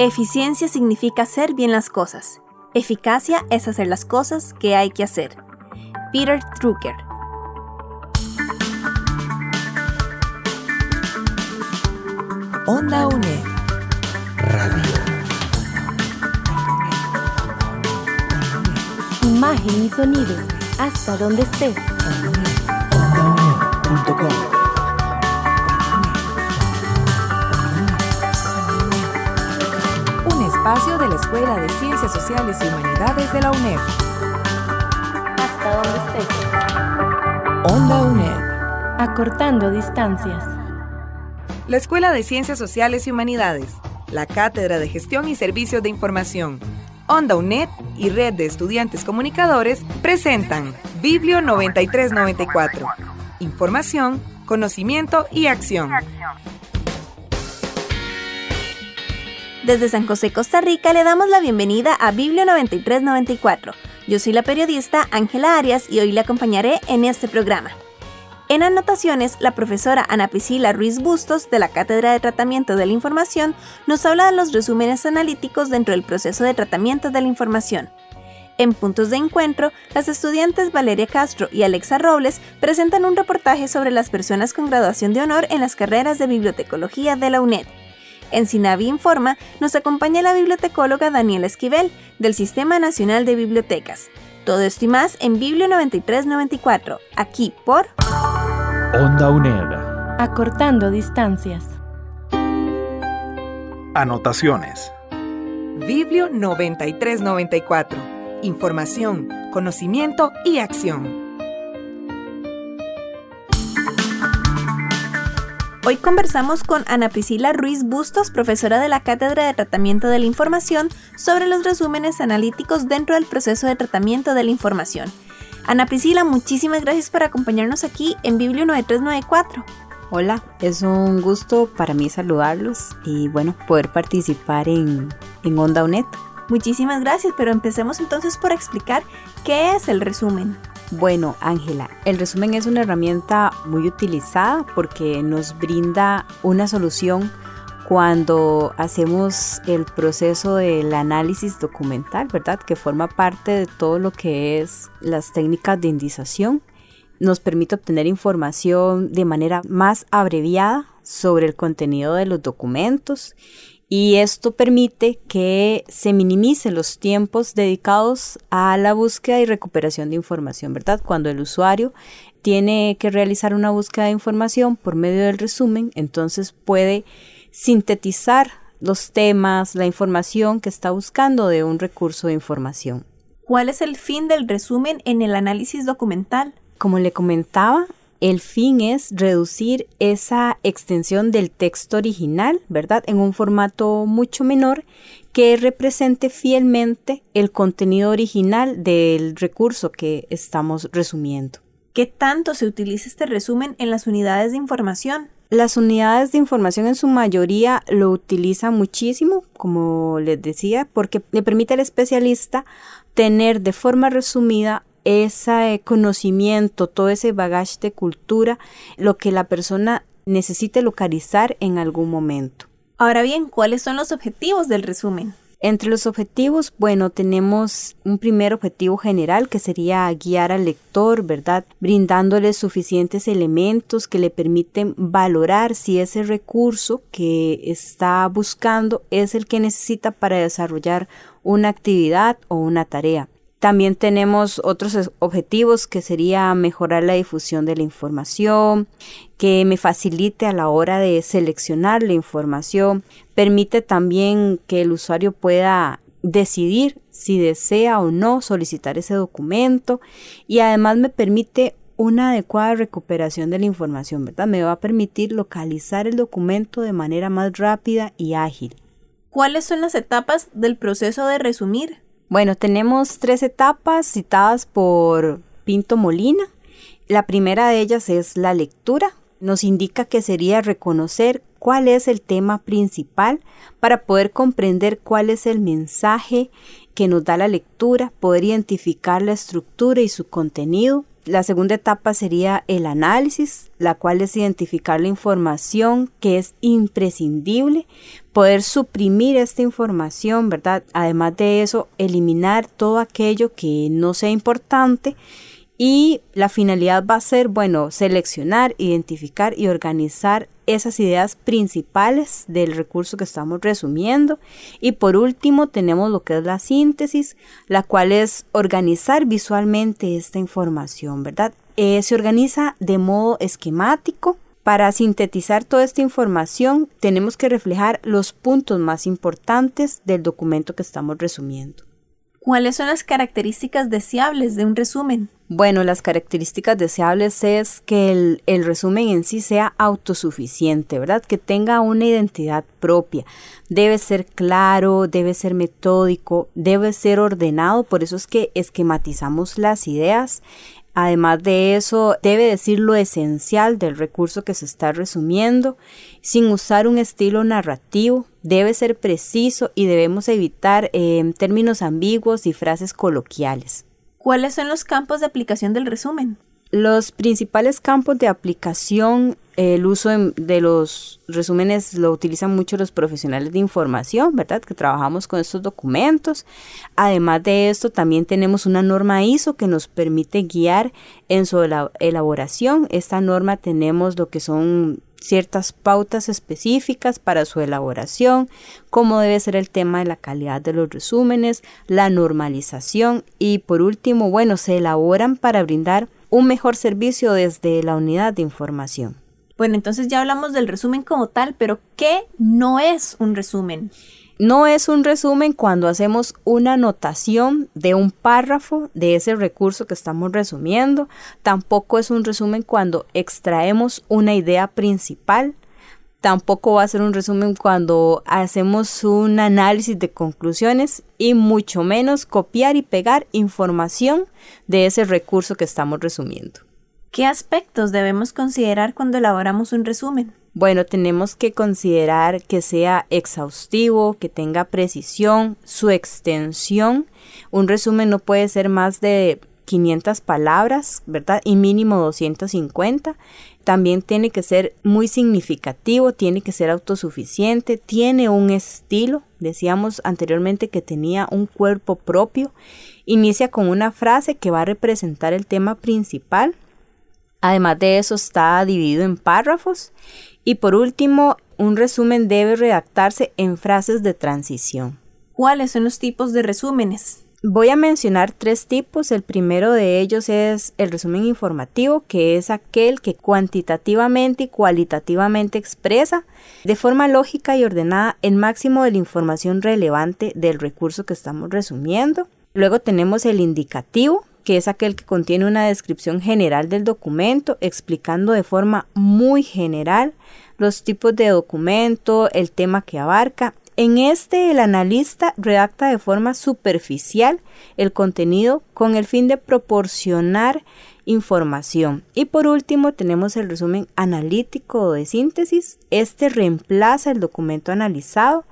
Eficiencia significa hacer bien las cosas. Eficacia es hacer las cosas que hay que hacer. Peter Drucker. Onda UNED. Radio. Imagen y sonido. Hasta donde estés. Un espacio de la Escuela de Ciencias Sociales y Humanidades de la UNED. Hasta donde estés. Onda UNED. Acortando distancias. La Escuela de Ciencias Sociales y Humanidades, la Cátedra de Gestión y Servicios de Información, Onda UNED y Red de Estudiantes Comunicadores presentan Biblio 9394. Información, conocimiento y acción. Desde San José, Costa Rica, le damos la bienvenida a Biblio 9394. Yo soy la periodista Ángela Arias y hoy le acompañaré en este programa. En anotaciones, la profesora Ana Priscila Ruiz Bustos, de la Cátedra de Tratamiento de la Información, nos habla de los resúmenes analíticos dentro del proceso de tratamiento de la información. En Puntos de Encuentro, las estudiantes Valeria Castro y Alexa Robles presentan un reportaje sobre las personas con graduación de honor en las carreras de bibliotecología de la UNED. En Sinavi Informa nos acompaña la bibliotecóloga Daniela Esquivel, del Sistema Nacional de Bibliotecas. Todo esto y más en Biblio 9394, aquí por Onda UNED. Acortando distancias. Anotaciones. Biblio 9394. Información, conocimiento y acción. Hoy conversamos con Ana Priscila Ruiz Bustos, profesora de la Cátedra de Tratamiento de la Información, sobre los resúmenes analíticos dentro del proceso de tratamiento de la información. Ana Priscila, muchísimas gracias por acompañarnos aquí en Biblio 9394. Hola, es un gusto para mí saludarlos y bueno, poder participar en, en Onda UNED. Muchísimas gracias, pero empecemos entonces por explicar qué es el resumen. Bueno, Ángela, el resumen es una herramienta muy utilizada porque nos brinda una solución cuando hacemos el proceso del análisis documental, ¿verdad? Que forma parte de todo lo que es las técnicas de indización. Nos permite obtener información de manera más abreviada sobre el contenido de los documentos y esto permite que se minimicen los tiempos dedicados a la búsqueda y recuperación de información, ¿verdad? Cuando el usuario tiene que realizar una búsqueda de información por medio del resumen, entonces puede sintetizar los temas, la información que está buscando de un recurso de información. ¿Cuál es el fin del resumen en el análisis documental? Como le comentaba, el fin es reducir esa extensión del texto original, ¿verdad? En un formato mucho menor que represente fielmente el contenido original del recurso que estamos resumiendo. ¿Qué tanto se utiliza este resumen en las unidades de información? Las unidades de información en su mayoría lo utilizan muchísimo, como les decía, porque le permite al especialista tener de forma resumida ese conocimiento, todo ese bagaje de cultura, lo que la persona necesite localizar en algún momento. Ahora bien, ¿cuáles son los objetivos del resumen? Entre los objetivos, bueno, tenemos un primer objetivo general que sería guiar al lector, ¿verdad? Brindándole suficientes elementos que le permiten valorar si ese recurso que está buscando es el que necesita para desarrollar una actividad o una tarea. También tenemos otros objetivos que sería mejorar la difusión de la información, que me facilite a la hora de seleccionar la información, permite también que el usuario pueda decidir si desea o no solicitar ese documento y además me permite una adecuada recuperación de la información, ¿verdad? Me va a permitir localizar el documento de manera más rápida y ágil. ¿Cuáles son las etapas del proceso de resumir? Bueno, tenemos tres etapas citadas por Pinto Molina. La primera de ellas es la lectura. Nos indica que sería reconocer cuál es el tema principal para poder comprender cuál es el mensaje que nos da la lectura, poder identificar la estructura y su contenido. La segunda etapa sería el análisis, la cual es identificar la información que es imprescindible, poder suprimir esta información, ¿verdad? Además de eso, eliminar todo aquello que no sea importante y la finalidad va a ser, bueno, seleccionar, identificar y organizar esas ideas principales del recurso que estamos resumiendo. Y por último tenemos lo que es la síntesis, la cual es organizar visualmente esta información, ¿verdad? Eh, se organiza de modo esquemático. Para sintetizar toda esta información tenemos que reflejar los puntos más importantes del documento que estamos resumiendo. ¿Cuáles son las características deseables de un resumen? Bueno, las características deseables es que el, el, resumen en sí sea autosuficiente, ¿verdad? Que tenga una identidad propia. Debe ser claro, debe ser metódico, debe ser ordenado, por eso es que esquematizamos las ideas Además de eso, debe decir lo esencial del recurso que se está resumiendo, sin usar un estilo narrativo, debe ser preciso y debemos evitar eh, términos ambiguos y frases coloquiales. ¿Cuáles son los campos de aplicación del resumen? Los principales campos de aplicación, el uso de, los resúmenes lo utilizan mucho los profesionales de información, ¿verdad? Que trabajamos con estos documentos. Además de esto, también tenemos una norma ISO que nos permite guiar en su elaboración. Esta norma tenemos lo que son ciertas pautas específicas para su elaboración, cómo debe ser el tema de la calidad de los resúmenes, la normalización y por último, bueno, se elaboran para brindar un mejor servicio desde la unidad de información. Bueno, entonces ya hablamos del resumen como tal, pero ¿qué no es un resumen? No es un resumen cuando hacemos una anotación de un párrafo de ese recurso que estamos resumiendo. Tampoco es un resumen cuando extraemos una idea principal tampoco va a ser un resumen cuando hacemos un análisis de conclusiones y mucho menos copiar y pegar información de ese recurso que estamos resumiendo. ¿Qué aspectos debemos considerar cuando elaboramos un resumen? Bueno, tenemos que considerar que sea exhaustivo, que tenga precisión, su extensión. Un resumen no puede ser más de 500 palabras, ¿verdad? Y mínimo 250 también tiene que ser muy significativo, tiene que ser autosuficiente, tiene un estilo, decíamos anteriormente que tenía un cuerpo propio, inicia con una frase que va a representar el tema principal, además de eso está dividido en párrafos y por último un resumen debe redactarse en frases de transición. ¿Cuáles son los tipos de resúmenes? Voy a mencionar tres tipos. El primero de ellos es el resumen informativo, que es aquel que cuantitativamente y cualitativamente expresa de forma lógica y ordenada el máximo de la información relevante del recurso que estamos resumiendo. Luego tenemos el indicativo, que es aquel que contiene una descripción general del documento, explicando de forma muy general los tipos de documento, el tema que abarca en este, el analista redacta de forma superficial el contenido con el fin de proporcionar información. Y por último, tenemos el resumen analítico de síntesis. Este reemplaza el documento analizado.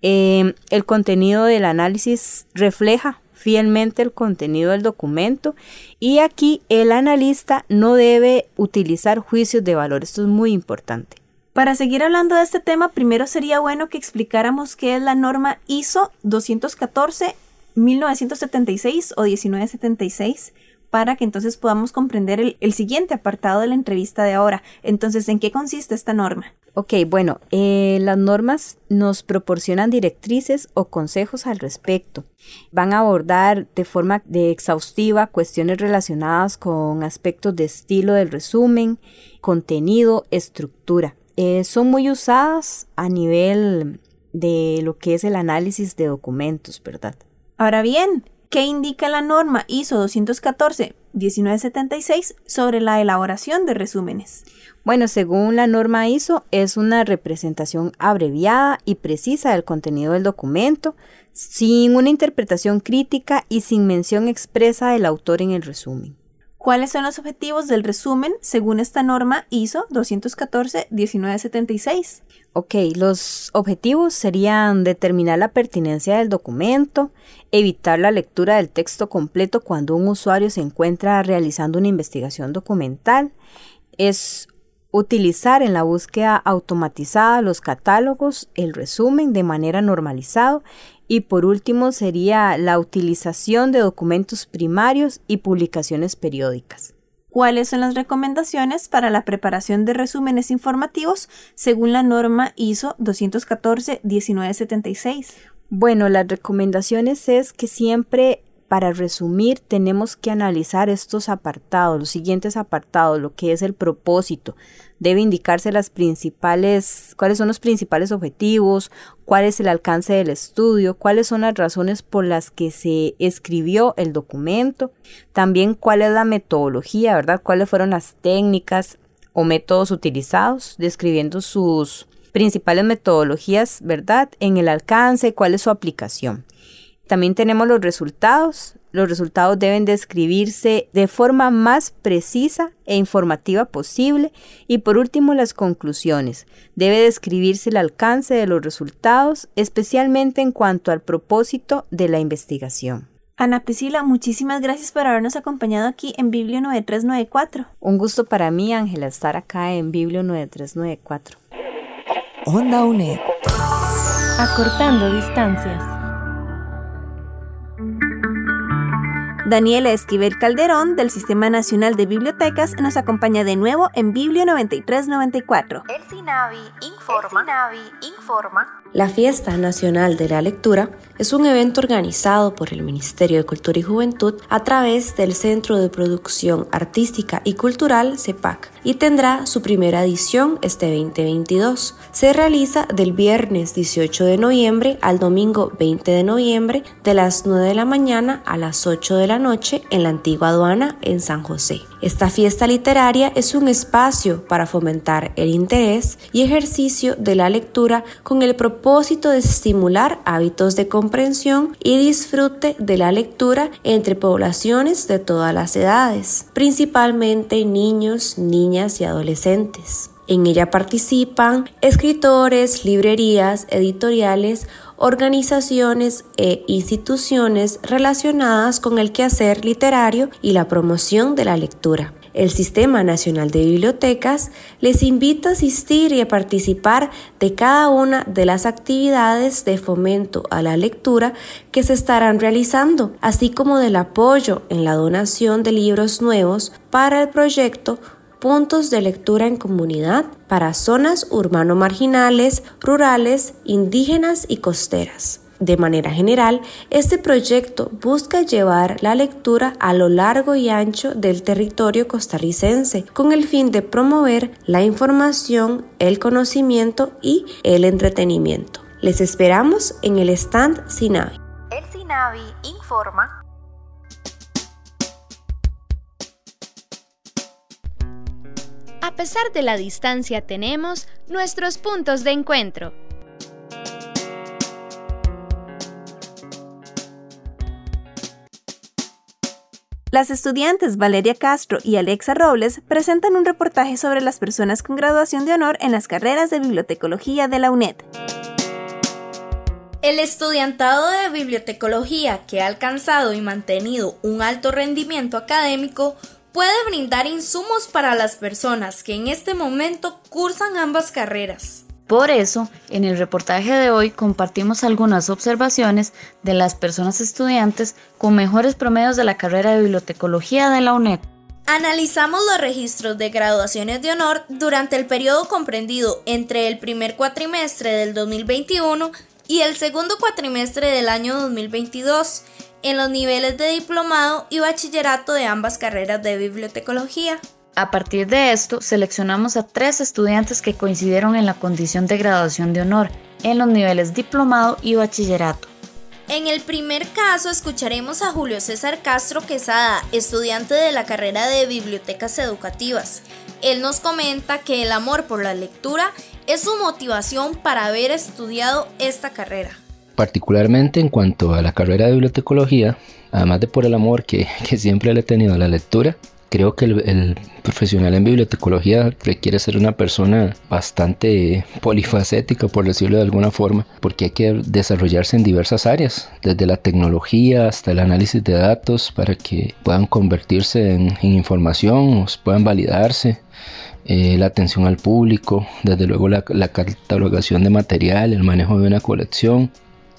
Em, el contenido del análisis refleja fielmente el contenido del documento y aquí el analista no debe utilizar juicios de valor. Esto es muy importante. Para seguir hablando de este tema, primero sería bueno que explicáramos qué es la norma ISO 214 1976 o 1976 para que entonces podamos comprender el, siguiente apartado de la entrevista de ahora. Entonces, ¿en qué consiste esta norma? Ok, bueno, eh, las normas nos proporcionan directrices o consejos al respecto. Van a abordar de forma de exhaustiva cuestiones relacionadas con aspectos de estilo del resumen, contenido, estructura. Eh, son muy usadas a nivel de lo que es el análisis de documentos, ¿verdad? Ahora bien, ¿qué indica la norma ISO 214-1976 sobre la elaboración de resúmenes? Bueno, según la norma ISO, es una representación abreviada y precisa del contenido del documento, sin una interpretación crítica y sin mención expresa del autor en el resumen. ¿Cuáles son los objetivos del resumen según esta norma ISO 214-1976? Ok, los objetivos serían determinar la pertinencia del documento, evitar la lectura del texto completo cuando un usuario se encuentra realizando una investigación documental, es utilizar en la búsqueda automatizada los catálogos, el resumen de manera normalizado y por último sería la utilización de documentos primarios y publicaciones periódicas. ¿Cuáles son las recomendaciones para la preparación de resúmenes informativos según la norma ISO 214-1976? Bueno, las recomendaciones es que siempre para resumir tenemos que analizar estos apartados, los siguientes apartados, lo que es el propósito. Debe indicarse las principales, cuáles son los principales objetivos, cuál es el alcance del estudio, cuáles son las razones por las que se escribió el documento, también cuál es la metodología, ¿verdad? Cuáles fueron las técnicas o métodos utilizados, describiendo sus principales metodologías, ¿verdad? En el alcance, cuál es su aplicación. También tenemos los resultados. Los resultados deben describirse de forma más precisa e informativa posible. Y por último, las conclusiones. Debe describirse el alcance de los resultados, especialmente en cuanto al propósito de la investigación. Ana Priscila, muchísimas gracias por habernos acompañado aquí en Biblio 9394. Un gusto para mí, Ángela, estar acá en Biblio 9394. Onda UNED. Acortando distancias. Daniela Esquivel Calderón del Sistema Nacional de Bibliotecas nos acompaña de nuevo en Biblio 9394. El SINAVI informa. El SINAVI informa. La Fiesta Nacional de la Lectura es un evento organizado por el Ministerio de Cultura y Juventud a través del Centro de Producción Artística y Cultural CEPAC y tendrá su primera edición este 2022. Se realiza del viernes 18 de noviembre al domingo 20 de noviembre de las 9 de la mañana a las 8 de la noche en la antigua aduana en San José. Esta fiesta literaria es un espacio para fomentar el interés y ejercicio de la lectura con el propósito de estimular hábitos de comprensión y disfrute de la lectura entre poblaciones de todas las edades, principalmente niños, niñas y adolescentes. En ella participan escritores, librerías, editoriales, organizaciones e instituciones relacionadas con el quehacer literario y la promoción de la lectura. El Sistema Nacional de Bibliotecas les invita a asistir y a participar de cada una de las actividades de fomento a la lectura que se estarán realizando, así como del apoyo en la donación de libros nuevos para el proyecto puntos de lectura en comunidad para zonas urbano-marginales, rurales, indígenas y costeras. De manera general, este proyecto busca llevar la lectura a lo largo y ancho del territorio costarricense con el fin de promover la información, el conocimiento y el entretenimiento. Les esperamos en el stand Sinavi. El Sinavi informa A pesar de la distancia tenemos nuestros puntos de encuentro. Las estudiantes Valeria Castro y Alexa Robles presentan un reportaje sobre las personas con graduación de honor en las carreras de bibliotecología de la UNED. El estudiantado de bibliotecología que ha alcanzado y mantenido un alto rendimiento académico puede brindar insumos para las personas que en este momento cursan ambas carreras. Por eso, en el reportaje de hoy compartimos algunas observaciones de las personas estudiantes con mejores promedios de la carrera de bibliotecología de la UNED. Analizamos los registros de graduaciones de honor durante el periodo comprendido entre el primer cuatrimestre del 2021 y el segundo cuatrimestre del año 2022 en los niveles de diplomado y bachillerato de ambas carreras de bibliotecología. A partir de esto, seleccionamos a tres estudiantes que coincidieron en la condición de graduación de honor en los niveles diplomado y bachillerato. En el primer caso escucharemos a Julio César Castro Quesada, estudiante de la carrera de Bibliotecas Educativas. Él nos comenta que el amor por la lectura es su motivación para haber estudiado esta carrera particularmente en cuanto a la carrera de bibliotecología, además de por el amor que, siempre le he tenido a la lectura, Creo que el, profesional en bibliotecología requiere ser una persona bastante polifacética, por decirlo de alguna forma, porque hay que desarrollarse en diversas áreas, desde la tecnología hasta el análisis de datos, para que puedan convertirse en, información, puedan validarse. Eh, la atención al público, desde luego la, la catalogación de material, el manejo de una colección.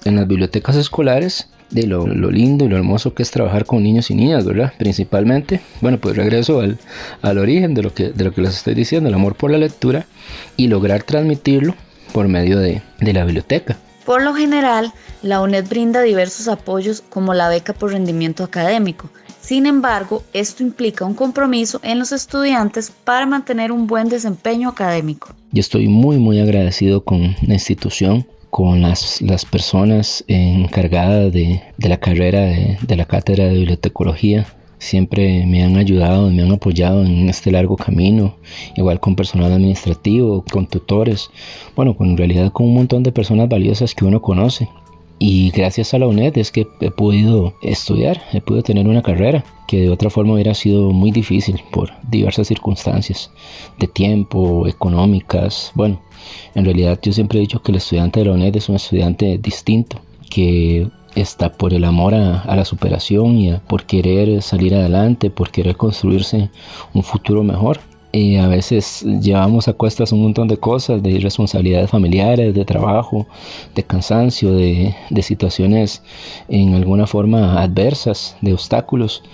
En las bibliotecas escolares de lo, lindo y lo hermoso que es trabajar con niños y niñas, ¿verdad? Principalmente, bueno, pues regreso al, al origen de lo, que, de lo que les estoy diciendo, el amor por la lectura y lograr transmitirlo por medio de, de la biblioteca. Por lo general, la UNED brinda diversos apoyos como la beca por rendimiento académico. Sin embargo, esto implica un compromiso en los estudiantes para mantener un buen desempeño académico. Yo estoy muy muy agradecido con la institución con las, las personas encargadas de, de la carrera de, de, la cátedra de bibliotecología. Siempre me han ayudado, me han apoyado en este largo camino, igual con personal administrativo, con tutores, bueno, con en realidad con un montón de personas valiosas que uno conoce. Y gracias a la UNED es que he podido estudiar, he podido tener una carrera que de otra forma hubiera sido muy difícil por diversas circunstancias de tiempo, económicas, bueno, en realidad yo siempre he dicho que el estudiante de la UNED es un estudiante distinto, que está por el amor a, la superación y por querer salir adelante, por querer construirse un futuro mejor. Y a veces llevamos a cuestas un montón de cosas, de responsabilidades familiares, de trabajo, de cansancio, de, de situaciones en alguna forma adversas, de obstáculos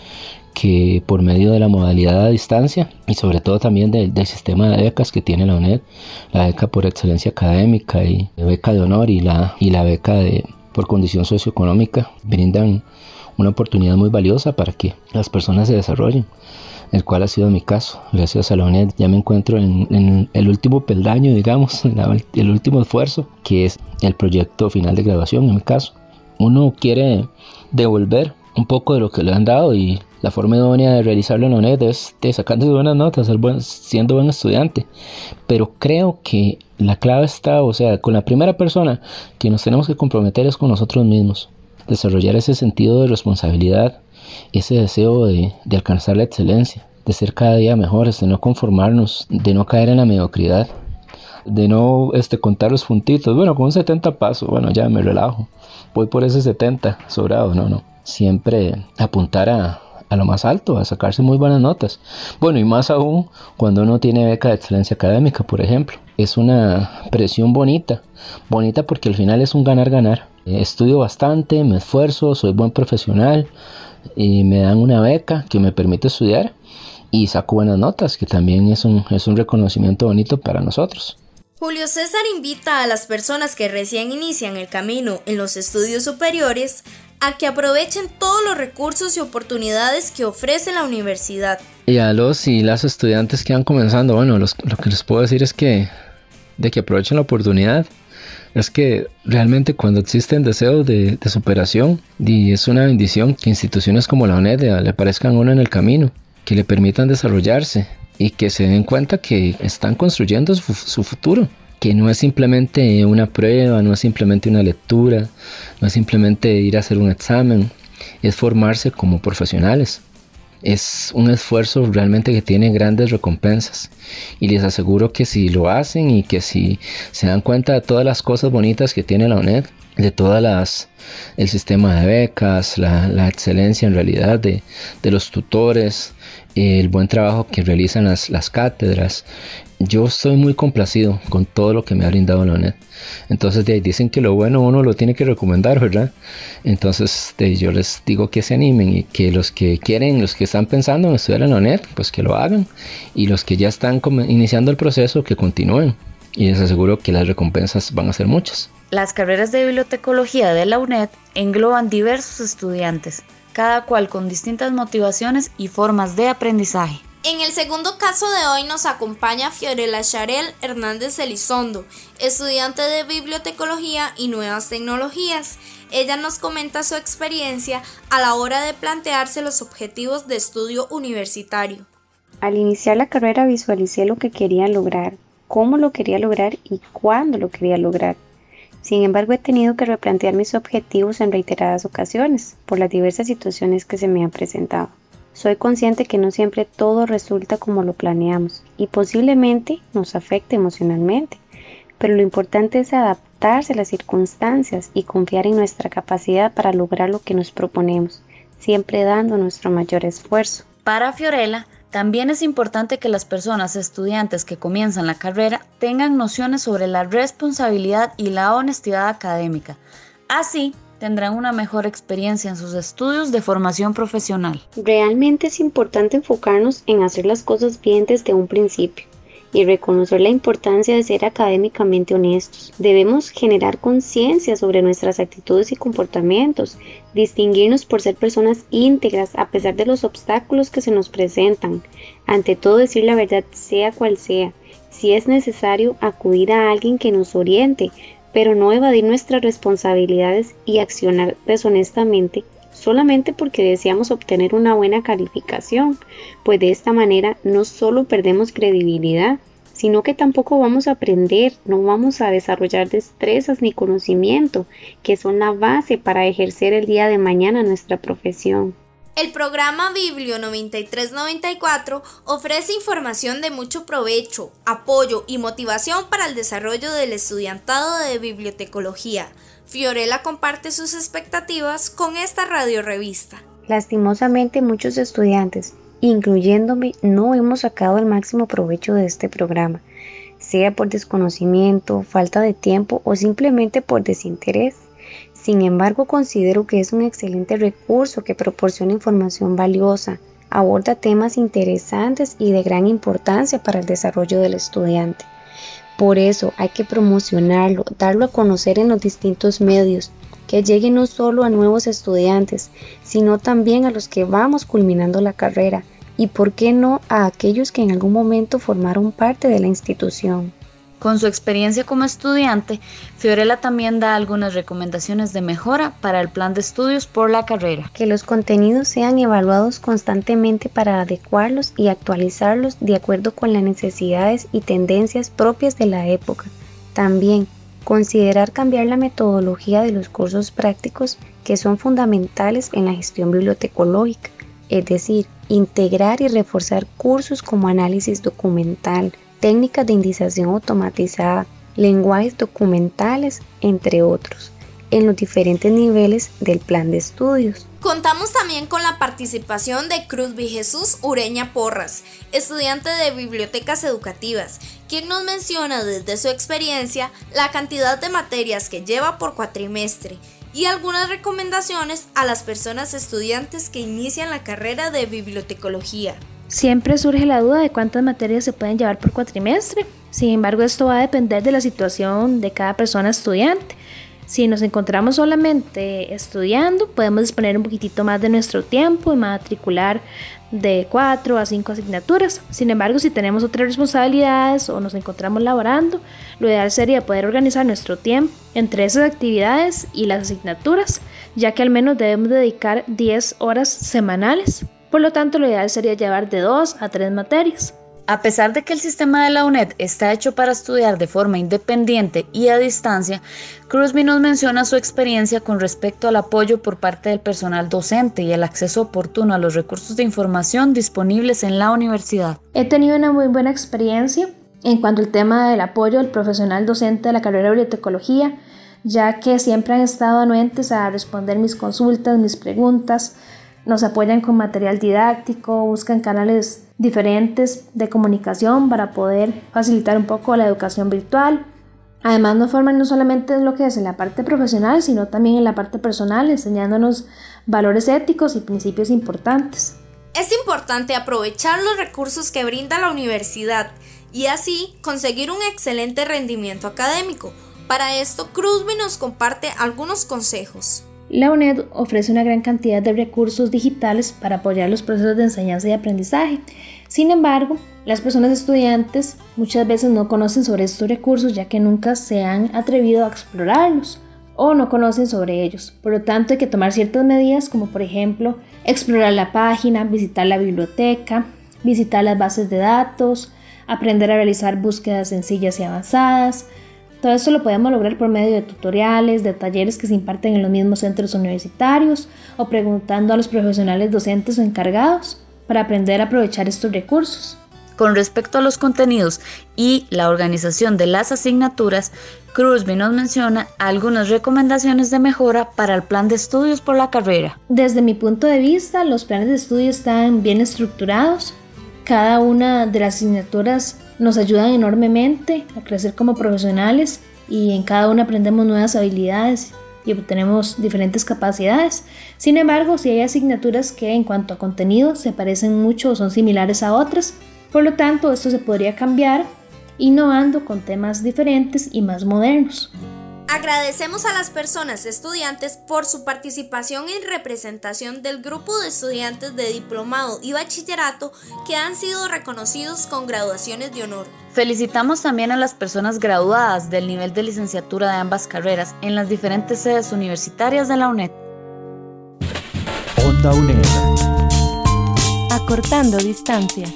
que por medio de la modalidad a distancia y sobre todo también del, sistema de becas que tiene la UNED, la beca por excelencia académica y la beca de honor y la, y la beca de, por condición socioeconómica, brindan una oportunidad muy valiosa para que las personas se desarrollen, el cual ha sido mi caso. Gracias a la UNED ya me encuentro en, el último peldaño, digamos, el último esfuerzo, que es el proyecto final de graduación en mi caso. Uno quiere devolver un poco de lo que le han dado y la forma idónea de realizarlo en ONED es de sacando buenas notas, ser buen, siendo buen estudiante. Pero creo que la clave está, o sea, con la primera persona que nos tenemos que comprometer es con nosotros mismos. Desarrollar ese sentido de responsabilidad, ese deseo de, de alcanzar la excelencia, de ser cada día mejores, de no conformarnos, de no caer en la mediocridad de no este, contar los puntitos. Bueno, con un 70 paso, bueno, ya me relajo. Voy por ese 70 sobrado, no, no. Siempre apuntar a, a lo más alto, a sacarse muy buenas notas. Bueno, y más aún cuando uno tiene beca de excelencia académica, por ejemplo. Es una presión bonita, bonita porque al final es un ganar-ganar. Estudio bastante, me esfuerzo, soy buen profesional y me dan una beca que me permite estudiar y saco buenas notas, que también es un, es un reconocimiento bonito para nosotros. Julio César invita a las personas que recién inician el camino en los estudios superiores a que aprovechen todos los recursos y oportunidades que ofrece la universidad. Y a los y las estudiantes que van comenzando, bueno, lo que les puedo decir es que de que aprovechen la oportunidad. Es que realmente cuando existen deseos de, superación, y es una bendición que instituciones como la UNED le aparezcan a uno en el camino, que le permitan desarrollarse y que se den cuenta que están construyendo su futuro que no es simplemente una prueba, no es simplemente una lectura, no es simplemente ir a hacer un examen, es formarse como profesionales. Es un esfuerzo realmente que tiene grandes recompensas. Y les aseguro que si lo hacen y que si se dan cuenta de todas las cosas bonitas que tiene la UNED, de todas las el sistema de becas, la, excelencia en realidad de, de, los tutores, el buen trabajo que realizan las, las cátedras, yo estoy muy complacido con todo lo que me ha brindado la UNED. Entonces de ahí dicen que lo bueno uno lo tiene que recomendar, ¿verdad? Entonces de, yo les digo que se animen y que los que quieren, los que están pensando en estudiar en la UNED, pues que lo hagan. Y los que ya están iniciando el proceso, que continúen. Y les aseguro que las recompensas van a ser muchas. Las carreras de bibliotecología de la UNED engloban diversos estudiantes, cada cual con distintas motivaciones y formas de aprendizaje. En el segundo caso de hoy nos acompaña Fiorella Charel Hernández Elizondo, estudiante de bibliotecología y nuevas tecnologías. Ella nos comenta su experiencia a la hora de plantearse los objetivos de estudio universitario. Al iniciar la carrera visualicé lo que quería lograr, cómo lo quería lograr y cuándo lo quería lograr. Sin embargo, he tenido que replantear mis objetivos en reiteradas ocasiones por las diversas situaciones que se me han presentado. Soy consciente que no siempre todo resulta como lo planeamos y posiblemente nos afecte emocionalmente, pero lo importante es adaptarse a las circunstancias y confiar en nuestra capacidad para lograr lo que nos proponemos, siempre dando nuestro mayor esfuerzo. Para Fiorella, también es importante que las personas estudiantes que comienzan la carrera tengan nociones sobre la responsabilidad y la honestidad académica. Así, tendrán una mejor experiencia en sus estudios de formación profesional. Realmente es importante enfocarnos en hacer las cosas bien desde un principio y reconocer la importancia de ser académicamente honestos. Debemos generar conciencia sobre nuestras actitudes y comportamientos, distinguirnos por ser personas íntegras a pesar de los obstáculos que se nos presentan. Ante todo decir la verdad sea cual sea. Si es necesario acudir a alguien que nos oriente, pero no evadir nuestras responsabilidades y accionar deshonestamente solamente porque deseamos obtener una buena calificación, pues de esta manera no solo perdemos credibilidad, sino que tampoco vamos a aprender, no vamos a desarrollar destrezas ni conocimiento, que son la base para ejercer el día de mañana nuestra profesión. El programa Biblio 9394 ofrece información de mucho provecho, apoyo y motivación para el desarrollo del estudiantado de bibliotecología. Fiorella comparte sus expectativas con esta radio revista. Lastimosamente muchos estudiantes, incluyéndome, no hemos sacado el máximo provecho de este programa, sea por desconocimiento, falta de tiempo o simplemente por desinterés. Sin embargo, considero que es un excelente recurso que proporciona información valiosa, aborda temas interesantes y de gran importancia para el desarrollo del estudiante. Por eso hay que promocionarlo, darlo a conocer en los distintos medios, que llegue no solo a nuevos estudiantes, sino también a los que vamos culminando la carrera y, por qué no, a aquellos que en algún momento formaron parte de la institución. Con su experiencia como estudiante, Fiorella también da algunas recomendaciones de mejora para el plan de estudios por la carrera. Que los contenidos sean evaluados constantemente para adecuarlos y actualizarlos de acuerdo con las necesidades y tendencias propias de la época. También considerar cambiar la metodología de los cursos prácticos que son fundamentales en la gestión bibliotecológica, es decir, integrar y reforzar cursos como análisis documental, técnicas de indización automatizada, lenguajes documentales, entre otros, en los diferentes niveles del plan de estudios. Contamos también con la participación de Cruz Jesús Ureña Porras, estudiante de bibliotecas educativas, quien nos menciona desde su experiencia la cantidad de materias que lleva por cuatrimestre y algunas recomendaciones a las personas estudiantes que inician la carrera de bibliotecología. Siempre surge la duda de cuántas materias se pueden llevar por cuatrimestre. Sin embargo, esto va a depender de la situación de cada persona estudiante. Si nos encontramos solamente estudiando, podemos disponer un poquitito más de nuestro tiempo y matricular de 4 a 5 asignaturas. Sin embargo, si tenemos otras responsabilidades o nos encontramos laborando, lo ideal sería poder organizar nuestro tiempo entre esas actividades y las asignaturas, ya que al menos debemos dedicar 10 horas semanales por lo tanto, lo ideal sería llevar de dos a tres materias. A pesar de que el sistema de la UNED está hecho para estudiar de forma independiente y a distancia, Cruzby nos menciona su experiencia con respecto al apoyo por parte del personal docente y el acceso oportuno a los recursos de información disponibles en la universidad. He tenido una muy buena experiencia en cuanto al tema del apoyo del profesional docente de la carrera de bibliotecología, ya que siempre han estado anuentes a responder mis consultas, mis preguntas, nos apoyan con material didáctico, buscan canales diferentes de comunicación para poder facilitar un poco la educación virtual. Además nos forman no solamente en lo que es en la parte profesional, sino también en la parte personal, enseñándonos valores éticos y principios importantes. Es importante aprovechar los recursos que brinda la universidad y así conseguir un excelente rendimiento académico. Para esto, Cruzby nos comparte algunos consejos. La UNED ofrece una gran cantidad de recursos digitales para apoyar los procesos de enseñanza y aprendizaje. Sin embargo, las personas estudiantes muchas veces no conocen sobre estos recursos ya que nunca se han atrevido a explorarlos o no conocen sobre ellos. Por lo tanto, hay que tomar ciertas medidas como por ejemplo explorar la página, visitar la biblioteca, visitar las bases de datos, aprender a realizar búsquedas sencillas y avanzadas, Todo esto lo podemos lograr por medio de tutoriales, de talleres que se imparten en los mismos centros universitarios o preguntando a los profesionales docentes o encargados para aprender a aprovechar estos recursos. Con respecto a los contenidos y la organización de las asignaturas, Cruzby nos menciona algunas recomendaciones de mejora para el plan de estudios por la carrera. Desde mi punto de vista, los planes de estudio están bien estructurados. Cada una de las asignaturas nos ayudan enormemente a crecer como profesionales y en cada una aprendemos nuevas habilidades y obtenemos diferentes capacidades. Sin embargo, si hay asignaturas que en cuanto a contenido se parecen mucho o son similares a otras, por lo tanto, esto se podría cambiar innovando con temas diferentes y más modernos. Agradecemos a las personas estudiantes por su participación en representación del grupo de estudiantes de diplomado y bachillerato que han sido reconocidos con graduaciones de honor. Felicitamos también a las personas graduadas del nivel de licenciatura de ambas carreras en las diferentes sedes universitarias de la UNED. Onda UNED. Acortando distancias.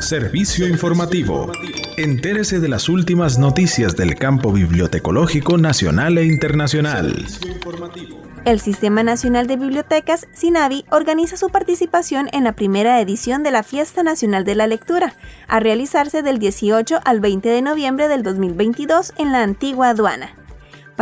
Servicio informativo. Entérese de las últimas noticias del campo bibliotecológico nacional e internacional. El Sistema Nacional de Bibliotecas, SINAVI, organiza su participación en la primera edición de la Fiesta Nacional de la Lectura, a realizarse del 18 al 20 de noviembre del 2022 en la antigua aduana.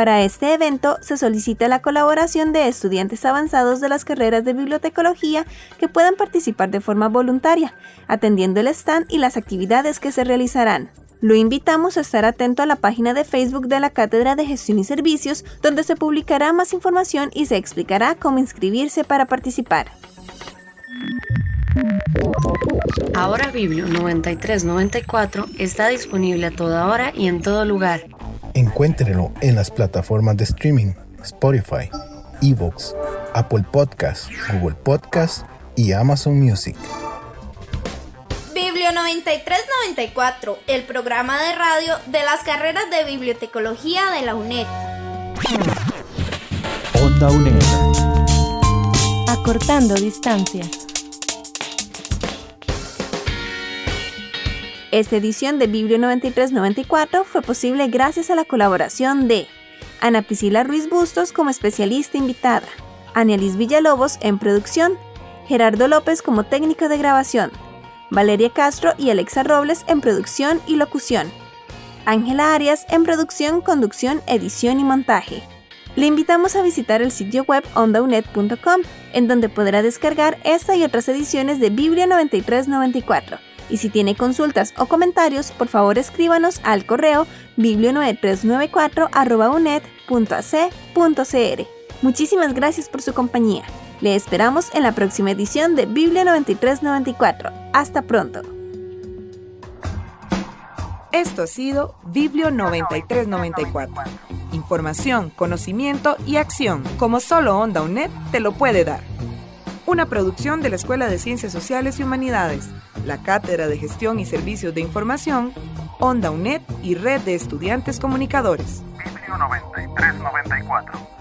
Para este evento se solicita la colaboración de estudiantes avanzados de las carreras de bibliotecología que puedan participar de forma voluntaria, atendiendo el stand y las actividades que se realizarán. Lo invitamos a estar atento a la página de Facebook de la Cátedra de Gestión y Servicios, donde se publicará más información y se explicará cómo inscribirse para participar. Ahora Biblio 9394 está disponible a toda hora y en todo lugar. Encuéntrelo en las plataformas de streaming Spotify, Evox, Apple Podcasts, Google Podcasts y Amazon Music. Biblio 9394, el programa de radio de las carreras de bibliotecología de la UNED. Onda UNED. Acortando distancias. Esta edición de Biblio 9394 fue posible gracias a la colaboración de Ana Priscila Ruiz Bustos como especialista invitada, Anelis Villalobos en producción, Gerardo López como técnico de grabación, Valeria Castro y Alexa Robles en producción y locución, Ángela Arias en producción, conducción, edición y montaje. Le invitamos a visitar el sitio web ondaunet.com, en donde podrá descargar esta y otras ediciones de Biblia 9394 y si tiene consultas o comentarios, por favor escríbanos al correo biblio9394.unet.ac.cr. Muchísimas gracias por su compañía. Le esperamos en la próxima edición de Biblia 9394. Hasta pronto. Esto ha sido Biblio 9394. Información, conocimiento y acción, como solo Onda UNED te lo puede dar. Una producción de la Escuela de Ciencias Sociales y Humanidades la Cátedra de Gestión y Servicios de Información, Onda UNED y Red de Estudiantes Comunicadores. 9394.